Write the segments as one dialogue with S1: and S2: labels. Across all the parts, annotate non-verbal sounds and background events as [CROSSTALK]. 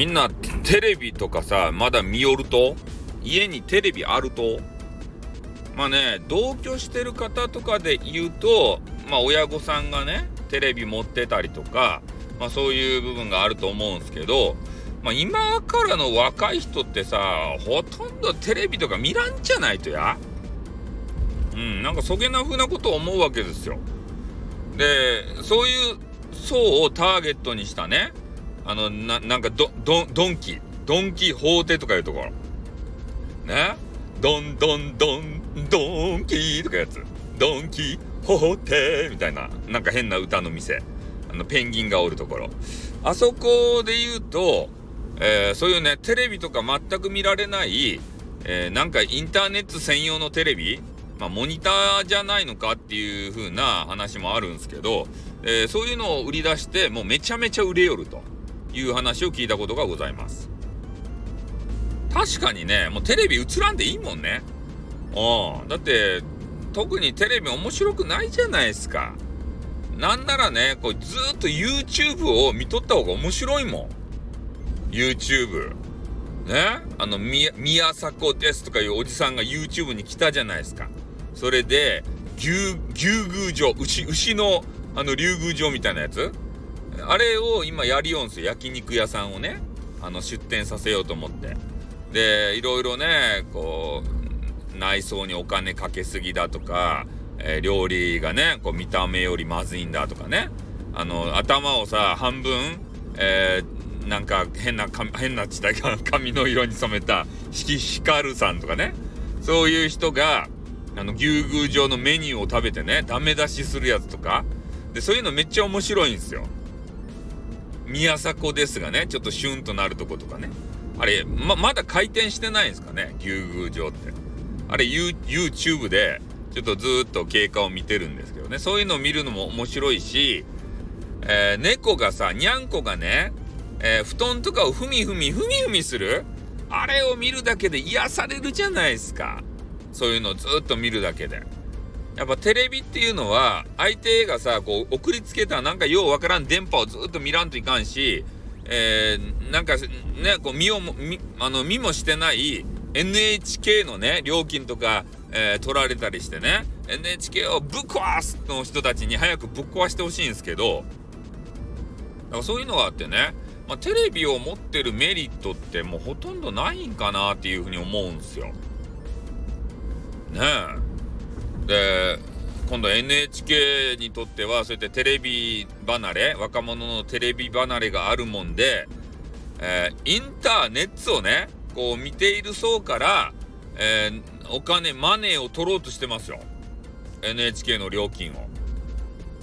S1: みんなテレビとかさまだ見よると？家にテレビあると？まあね同居してる方とかで言うとまあ親御さんがねテレビ持ってたりとか、まあ、そういう部分があると思うんですけど、まあ、今からの若い人ってさほとんどテレビとか見らんじゃないとや。うんなんかそげな風なことを思うわけですよ。でそういう層をターゲットにしたねあのななんかドドドンキドンキホーテとかいうところ。ね？ドンドンドンドンキーとかやつ。ドンキホーテみたいな。なんか変な歌の店。あのペンギンがおるところ。あそこで言うと、えー、そういうねテレビとか全く見られない、えー、なんかインターネット専用のテレビ。まあ、モニターじゃないのかっていう風な話もあるんですけど、えー、そういうのを売り出してもうめちゃめちゃ売れよると。いう話を聞いたことがございます。確かにねもうテレビ映らんでいいもんね。うんだって特にテレビ面白くないじゃないですか。なんならねこうずっと YouTube を見とった方が面白いもん。YouTube ね？あの宮迫ですとかいうおじさんが YouTube に来たじゃないですか。それで牛牛宮城牛牛のあの竜宮城みたいなやつあれを今やりよんすよ。焼肉屋さんをねあの出店させようと思って。でいろいろねこう内装にお金かけすぎだとか、えー、料理がねこう見た目よりまずいんだとかね。あの頭をさ半分、えー、なんか変な変な地帯が [LAUGHS] 髪の色に染めた光さんとかね。そういう人があの牛宮城のメニューを食べてねダメ出しするやつとか。でそういうのめっちゃ面白いんですよ。宮迫ですがねちょっとシュンとなるとことかね。あれままだ回転してないんですかね牛宮城って。あれ YouTube でちょっとずっと経過を見てるんですけどね。そういうのを見るのも面白いし、えー、猫がさにゃんこがね、えー、布団とかをふみふみふみふみするあれを見るだけで癒されるじゃないですか。そういうのをずっと見るだけで。やっぱテレビっていうのは相手がさこう送りつけたなんかようわからん電波をずっと見らんといかんし、えー、なんかねこう見を見あの見もしてない NHK のね料金とか、えー、取られたりしてね NHK をぶっ壊すの人たちに早くぶっ壊してほしいんですけどだからそういうのがあってね、まあ、テレビを持ってるメリットってもうほとんどないんかなっていうふうに思うんですよ。ねえ。で今度 NHK にとってはそうやってテレビ離れ若者のテレビ離れがあるもんで、えー、インターネットをねこう見ている層から、えー、お金マネーを取ろうとしてますよ NHK の料金を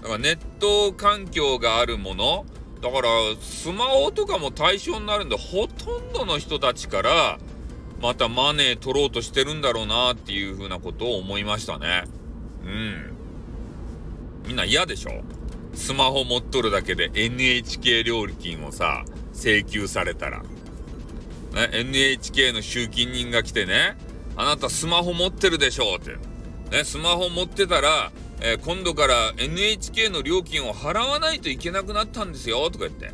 S1: だからネット環境があるものだからスマホとかも対象になるんでほとんどの人たちからまたマネー取ろうとしてるんだろうなっていうふうなことを思いましたね。うん。みんな嫌でしょ？スマホ持っとるだけで NHK 料金をさ、請求されたら。ね、NHK の集金人が来てね、あなたスマホ持ってるでしょって。ね、スマホ持ってたら、えー、今度から NHK の料金を払わないといけなくなったんですよとか言って。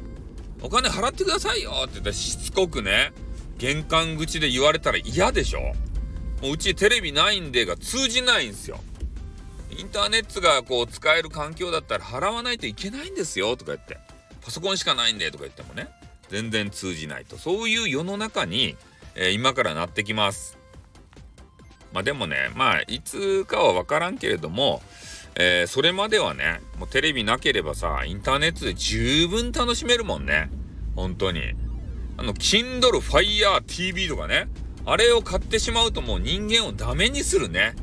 S1: お金払ってくださいよって言ってしつこくね、玄関口で言われたら嫌でしょもううちテレビないんでが通じないんですよ。インターネットがこう使える環境だったら払わないといけないんですよとか言って。パソコンしかないんでとか言ってもね。全然通じないと。そういう世の中に、えー、今からなってきます。まあでもね、まあいつかはわからんけれども、えー、それまではね、もうテレビなければさ、インターネットで十分楽しめるもんね。本当に。あの、Kindle Fire TV とかね。あれを買ってしまうともう人間をダメにするね。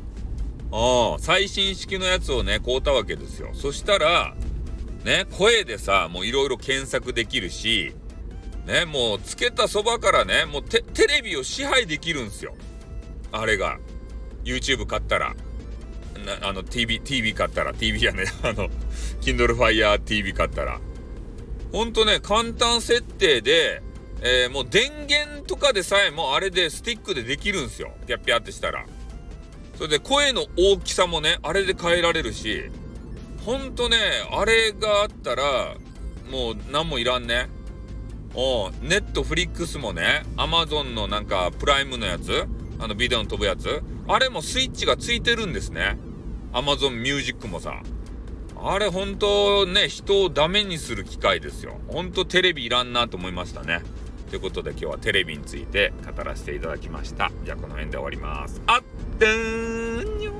S1: あ、最新式のやつをね、買うたわけですよ。そしたら、ね、声でさ、もういろいろ検索できるし、ね、もうつけたそばからね、もうテレビを支配できるんですよ。あれが。YouTube 買ったら。なあの、TV、TV 買ったら、TV やね、[LAUGHS] あの、Kindle Fire TV 買ったら。ほんとね、簡単設定で、えー、もう電源とかでさえもあれでスティックでできるんですよ。ピャッピャってしたら。それで声の大きさもね、あれで変えられるし、ほんとね、あれがあったら、もう何もいらんね。おネットフリックスもね、アマゾンのなんかプライムのやつ、あのビデオの飛ぶやつ、あれもスイッチがついてるんですね。アマゾンミュージックもさ。あれ本当ね、人をダメにする機械ですよ。本当テレビいらんなと思いましたね。ということで今日はテレビについて語らせていただきました。じゃあこの辺で終わります。あってーんにょ